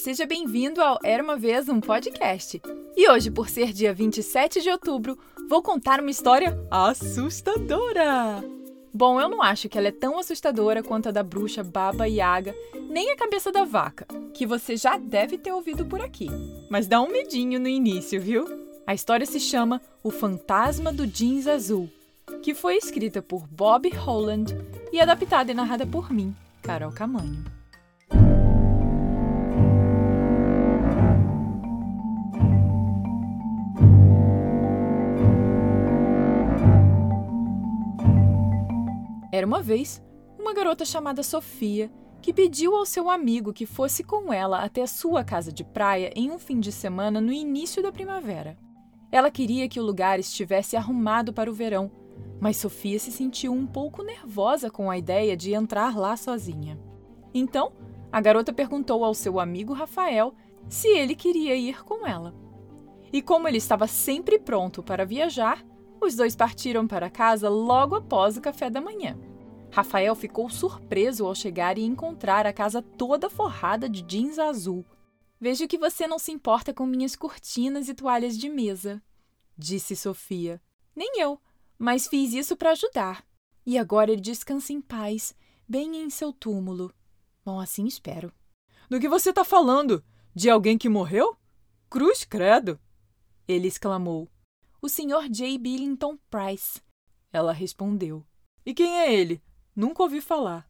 seja bem-vindo ao Era uma Vez um Podcast. E hoje, por ser dia 27 de outubro, vou contar uma história assustadora. Bom, eu não acho que ela é tão assustadora quanto a da bruxa Baba Yaga, nem a cabeça da vaca, que você já deve ter ouvido por aqui. Mas dá um medinho no início, viu? A história se chama O Fantasma do Jeans Azul, que foi escrita por Bob Holland e adaptada e narrada por mim, Carol Camanho. Era uma vez uma garota chamada Sofia que pediu ao seu amigo que fosse com ela até a sua casa de praia em um fim de semana no início da primavera. Ela queria que o lugar estivesse arrumado para o verão, mas Sofia se sentiu um pouco nervosa com a ideia de entrar lá sozinha. Então, a garota perguntou ao seu amigo Rafael se ele queria ir com ela. E como ele estava sempre pronto para viajar, os dois partiram para casa logo após o café da manhã. Rafael ficou surpreso ao chegar e encontrar a casa toda forrada de jeans azul. Vejo que você não se importa com minhas cortinas e toalhas de mesa, disse Sofia. Nem eu, mas fiz isso para ajudar. E agora ele descansa em paz, bem em seu túmulo. Bom, assim espero. Do que você está falando? De alguém que morreu? Cruz credo! Ele exclamou. O Sr. J. Billington Price. Ela respondeu. E quem é ele? Nunca ouvi falar.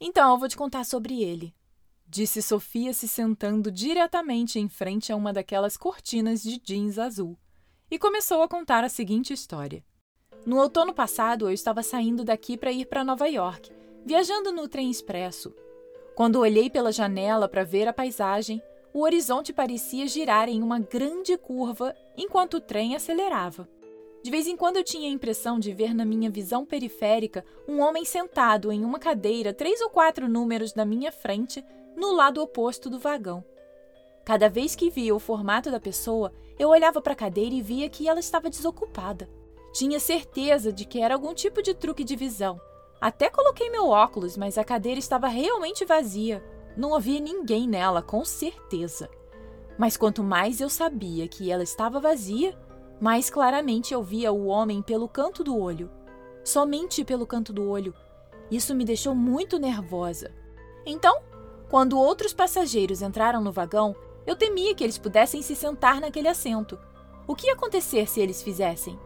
Então eu vou te contar sobre ele, disse Sofia se sentando diretamente em frente a uma daquelas cortinas de jeans azul. E começou a contar a seguinte história. No outono passado, eu estava saindo daqui para ir para Nova York, viajando no trem expresso. Quando olhei pela janela para ver a paisagem, o horizonte parecia girar em uma grande curva enquanto o trem acelerava. De vez em quando eu tinha a impressão de ver na minha visão periférica um homem sentado em uma cadeira três ou quatro números da minha frente, no lado oposto do vagão. Cada vez que via o formato da pessoa, eu olhava para a cadeira e via que ela estava desocupada. Tinha certeza de que era algum tipo de truque de visão. Até coloquei meu óculos, mas a cadeira estava realmente vazia. Não havia ninguém nela, com certeza. Mas quanto mais eu sabia que ela estava vazia, mais claramente eu via o homem pelo canto do olho. Somente pelo canto do olho. Isso me deixou muito nervosa. Então, quando outros passageiros entraram no vagão, eu temia que eles pudessem se sentar naquele assento. O que ia acontecer se eles fizessem?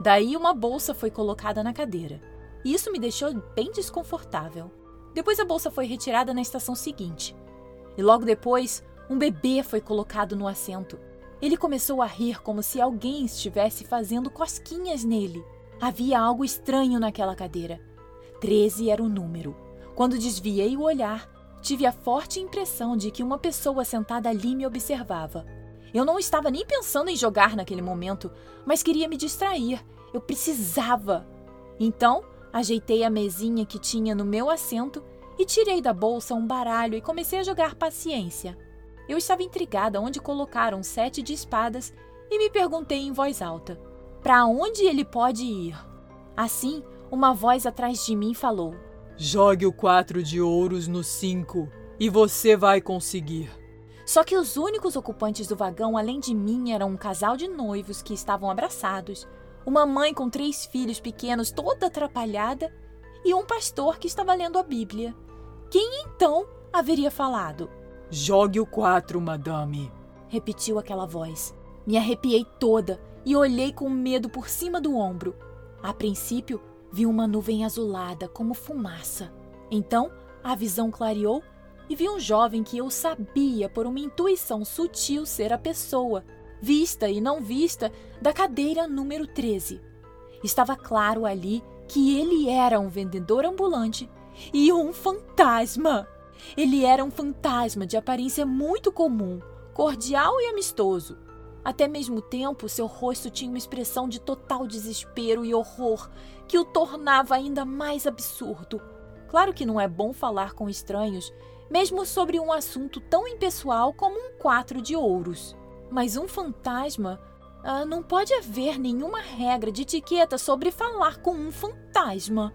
Daí uma bolsa foi colocada na cadeira. E isso me deixou bem desconfortável. Depois a bolsa foi retirada na estação seguinte. E logo depois, um bebê foi colocado no assento. Ele começou a rir como se alguém estivesse fazendo cosquinhas nele. Havia algo estranho naquela cadeira. Treze era o número. Quando desviei o olhar, tive a forte impressão de que uma pessoa sentada ali me observava. Eu não estava nem pensando em jogar naquele momento, mas queria me distrair. Eu precisava. Então, Ajeitei a mesinha que tinha no meu assento e tirei da bolsa um baralho e comecei a jogar paciência. Eu estava intrigada onde colocaram um sete de espadas e me perguntei em voz alta: para onde ele pode ir? Assim, uma voz atrás de mim falou: Jogue o quatro de ouros no cinco e você vai conseguir. Só que os únicos ocupantes do vagão, além de mim, eram um casal de noivos que estavam abraçados, uma mãe com três filhos pequenos toda atrapalhada e um pastor que estava lendo a Bíblia. Quem então haveria falado? Jogue o quatro, madame, repetiu aquela voz. Me arrepiei toda e olhei com medo por cima do ombro. A princípio, vi uma nuvem azulada como fumaça. Então, a visão clareou e vi um jovem que eu sabia por uma intuição sutil ser a pessoa vista e não vista, da cadeira número 13. Estava claro ali que ele era um vendedor ambulante e um fantasma. Ele era um fantasma de aparência muito comum, cordial e amistoso. Até mesmo tempo, seu rosto tinha uma expressão de total desespero e horror que o tornava ainda mais absurdo. Claro que não é bom falar com estranhos, mesmo sobre um assunto tão impessoal como um quatro de ouros. Mas um fantasma. Ah, não pode haver nenhuma regra de etiqueta sobre falar com um fantasma.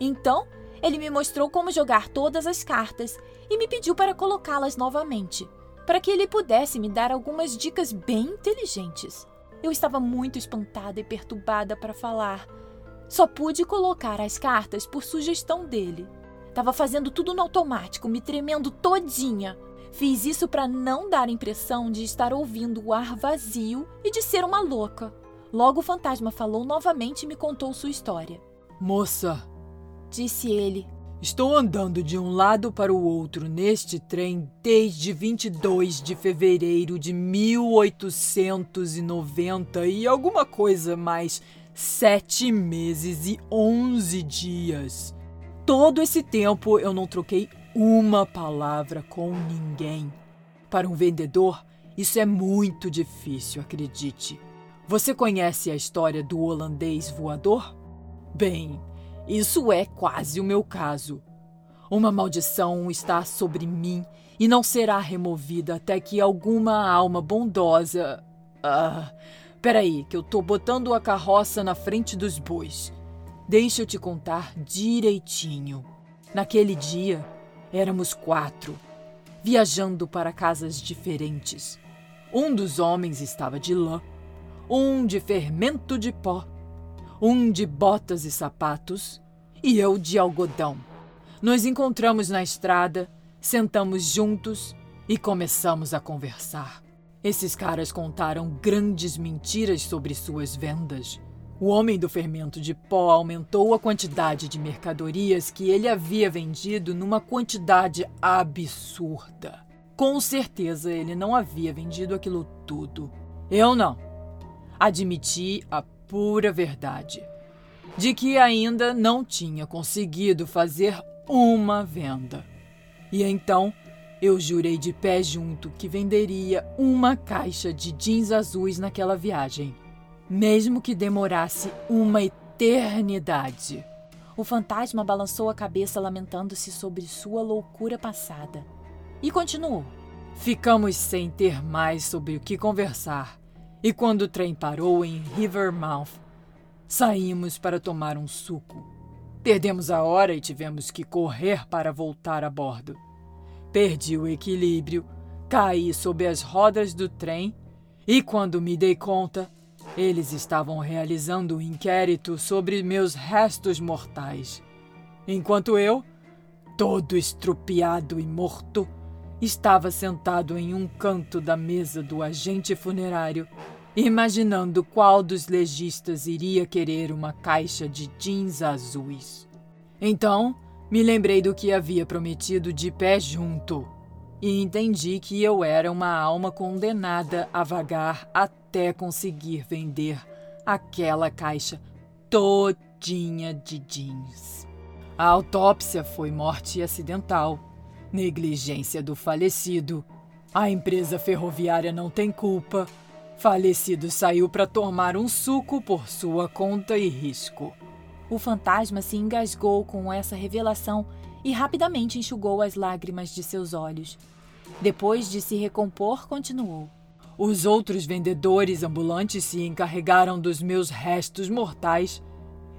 Então, ele me mostrou como jogar todas as cartas e me pediu para colocá-las novamente. para que ele pudesse me dar algumas dicas bem inteligentes. Eu estava muito espantada e perturbada para falar. Só pude colocar as cartas por sugestão dele. Tava fazendo tudo no automático, me tremendo todinha. Fiz isso para não dar a impressão de estar ouvindo o ar vazio e de ser uma louca. Logo o fantasma falou novamente e me contou sua história. Moça, disse ele, estou andando de um lado para o outro neste trem desde 22 de fevereiro de 1890 e alguma coisa mais sete meses e onze dias. Todo esse tempo eu não troquei uma palavra com ninguém. Para um vendedor, isso é muito difícil, acredite. Você conhece a história do holandês voador? Bem, isso é quase o meu caso. Uma maldição está sobre mim e não será removida até que alguma alma bondosa. Ah, peraí, que eu tô botando a carroça na frente dos bois. Deixa eu te contar direitinho. Naquele dia, éramos quatro, viajando para casas diferentes. Um dos homens estava de lã, um de fermento de pó, um de botas e sapatos e eu de algodão. Nos encontramos na estrada, sentamos juntos e começamos a conversar. Esses caras contaram grandes mentiras sobre suas vendas o homem do fermento de pó aumentou a quantidade de mercadorias que ele havia vendido numa quantidade absurda. Com certeza ele não havia vendido aquilo tudo. Eu não. Admiti a pura verdade de que ainda não tinha conseguido fazer uma venda. E então eu jurei de pé junto que venderia uma caixa de jeans azuis naquela viagem mesmo que demorasse uma eternidade. O fantasma balançou a cabeça, lamentando-se sobre sua loucura passada. E continuou. Ficamos sem ter mais sobre o que conversar, e quando o trem parou em Rivermouth, saímos para tomar um suco. Perdemos a hora e tivemos que correr para voltar a bordo. Perdi o equilíbrio, caí sob as rodas do trem e, quando me dei conta, eles estavam realizando um inquérito sobre meus restos mortais. Enquanto eu, todo estrupiado e morto, estava sentado em um canto da mesa do agente funerário, imaginando qual dos legistas iria querer uma caixa de jeans azuis. Então, me lembrei do que havia prometido de pé junto e entendi que eu era uma alma condenada a vagar até conseguir vender aquela caixa todinha de jeans. A autópsia foi morte acidental, negligência do falecido. A empresa ferroviária não tem culpa. Falecido saiu para tomar um suco por sua conta e risco. O fantasma se engasgou com essa revelação e rapidamente enxugou as lágrimas de seus olhos. Depois de se recompor, continuou. Os outros vendedores ambulantes se encarregaram dos meus restos mortais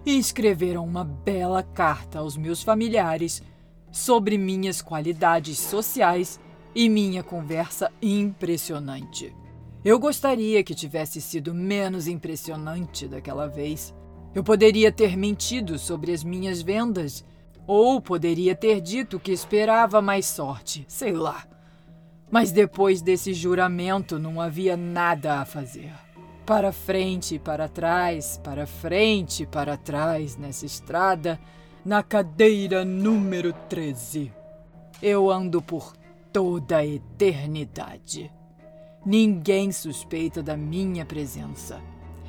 e escreveram uma bela carta aos meus familiares sobre minhas qualidades sociais e minha conversa impressionante. Eu gostaria que tivesse sido menos impressionante daquela vez. Eu poderia ter mentido sobre as minhas vendas ou poderia ter dito que esperava mais sorte, sei lá. Mas depois desse juramento não havia nada a fazer. Para frente para trás, para frente para trás nessa estrada, na cadeira número 13. Eu ando por toda a eternidade. Ninguém suspeita da minha presença.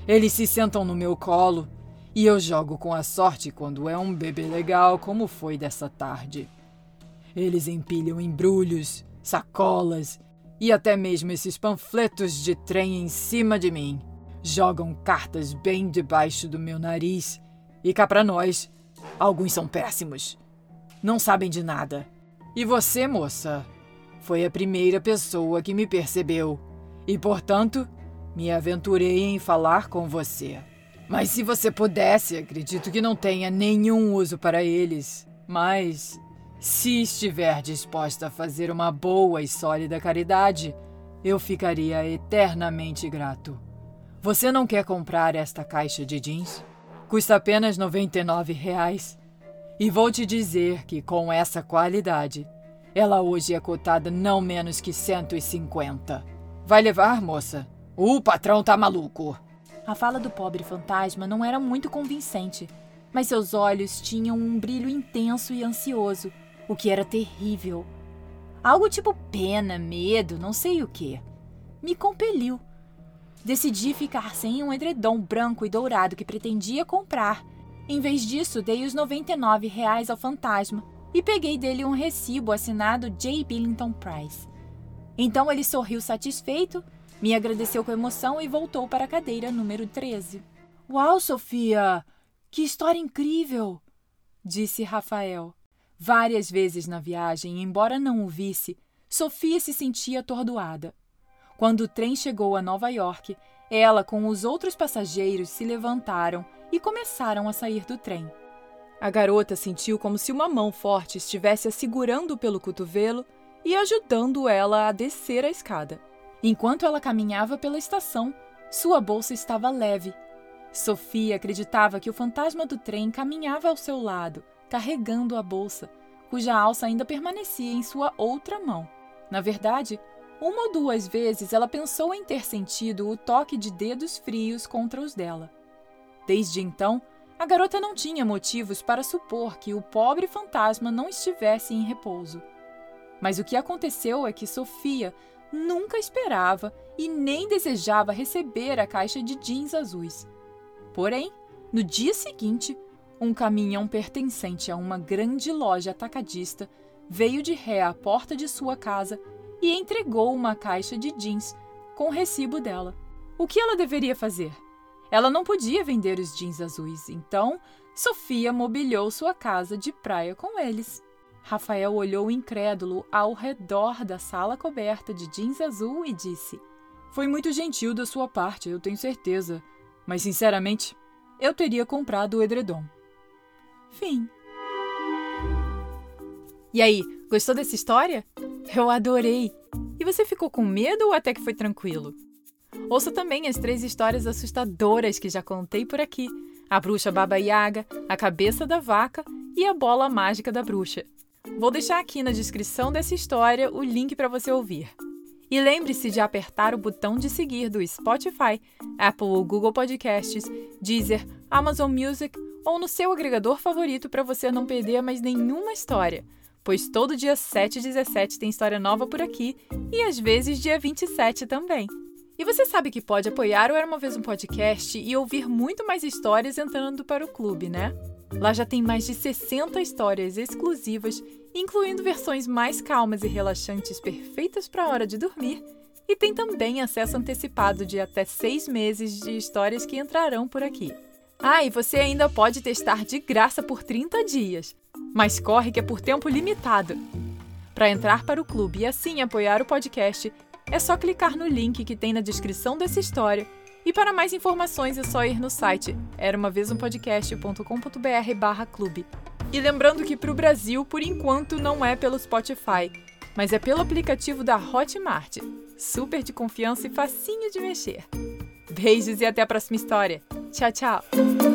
Eles se sentam no meu colo e eu jogo com a sorte quando é um bebê legal, como foi dessa tarde. Eles empilham embrulhos, sacolas e até mesmo esses panfletos de trem em cima de mim. Jogam cartas bem debaixo do meu nariz. E cá para nós, alguns são péssimos. Não sabem de nada. E você, moça, foi a primeira pessoa que me percebeu. E, portanto, me aventurei em falar com você. Mas se você pudesse, acredito que não tenha nenhum uso para eles. Mas Se estiver disposta a fazer uma boa e sólida caridade, eu ficaria eternamente grato. Você não quer comprar esta caixa de jeans? Custa apenas 99 reais. E vou te dizer que, com essa qualidade, ela hoje é cotada não menos que 150. Vai levar, moça? O patrão tá maluco. A fala do pobre fantasma não era muito convincente, mas seus olhos tinham um brilho intenso e ansioso, o que era terrível. Algo tipo pena, medo, não sei o que. Me compeliu. Decidi ficar sem um edredom branco e dourado que pretendia comprar. Em vez disso, dei os 99 reais ao fantasma e peguei dele um recibo assinado J. Billington Price. Então ele sorriu satisfeito, me agradeceu com emoção e voltou para a cadeira número 13. Uau, Sofia! Que história incrível! disse Rafael. Várias vezes na viagem, embora não o visse, Sofia se sentia atordoada. Quando o trem chegou a Nova York, ela com os outros passageiros se levantaram e começaram a sair do trem. A garota sentiu como se uma mão forte estivesse a segurando pelo cotovelo e ajudando ela a descer a escada. Enquanto ela caminhava pela estação, sua bolsa estava leve. Sofia acreditava que o fantasma do trem caminhava ao seu lado, carregando a bolsa, cuja alça ainda permanecia em sua outra mão. Na verdade, uma ou duas vezes ela pensou em ter sentido o toque de dedos frios contra os dela. Desde então, a garota não tinha motivos para supor que o pobre fantasma não estivesse em repouso. Mas o que aconteceu é que Sofia nunca esperava e nem desejava receber a caixa de jeans azuis. Porém, no dia seguinte, um caminhão pertencente a uma grande loja atacadista veio de ré à porta de sua casa e entregou uma caixa de jeans com o recibo dela. O que ela deveria fazer? Ela não podia vender os jeans azuis, então Sofia mobiliou sua casa de praia com eles. Rafael olhou incrédulo ao redor da sala coberta de jeans azul e disse: Foi muito gentil da sua parte, eu tenho certeza. Mas, sinceramente, eu teria comprado o edredom. Fim. E aí, gostou dessa história? Eu adorei! E você ficou com medo ou até que foi tranquilo? Ouça também as três histórias assustadoras que já contei por aqui: a bruxa Baba Yaga, a cabeça da vaca e a bola mágica da bruxa. Vou deixar aqui na descrição dessa história o link para você ouvir. E lembre-se de apertar o botão de seguir do Spotify, Apple ou Google Podcasts, Deezer, Amazon Music ou no seu agregador favorito para você não perder mais nenhuma história, pois todo dia 7 e 17 tem história nova por aqui e às vezes dia 27 também. E você sabe que pode apoiar o Era Uma Vez um Podcast e ouvir muito mais histórias entrando para o clube, né? Lá já tem mais de 60 histórias exclusivas, incluindo versões mais calmas e relaxantes perfeitas para a hora de dormir, e tem também acesso antecipado de até seis meses de histórias que entrarão por aqui. Ah, e você ainda pode testar de graça por 30 dias, mas corre que é por tempo limitado. Para entrar para o clube e assim apoiar o podcast, é só clicar no link que tem na descrição dessa história. E para mais informações é só ir no site era uma vez um podcast.com.br barra clube. E lembrando que para o Brasil, por enquanto, não é pelo Spotify, mas é pelo aplicativo da Hotmart. Super de confiança e facinho de mexer. Beijos e até a próxima história. 翘翘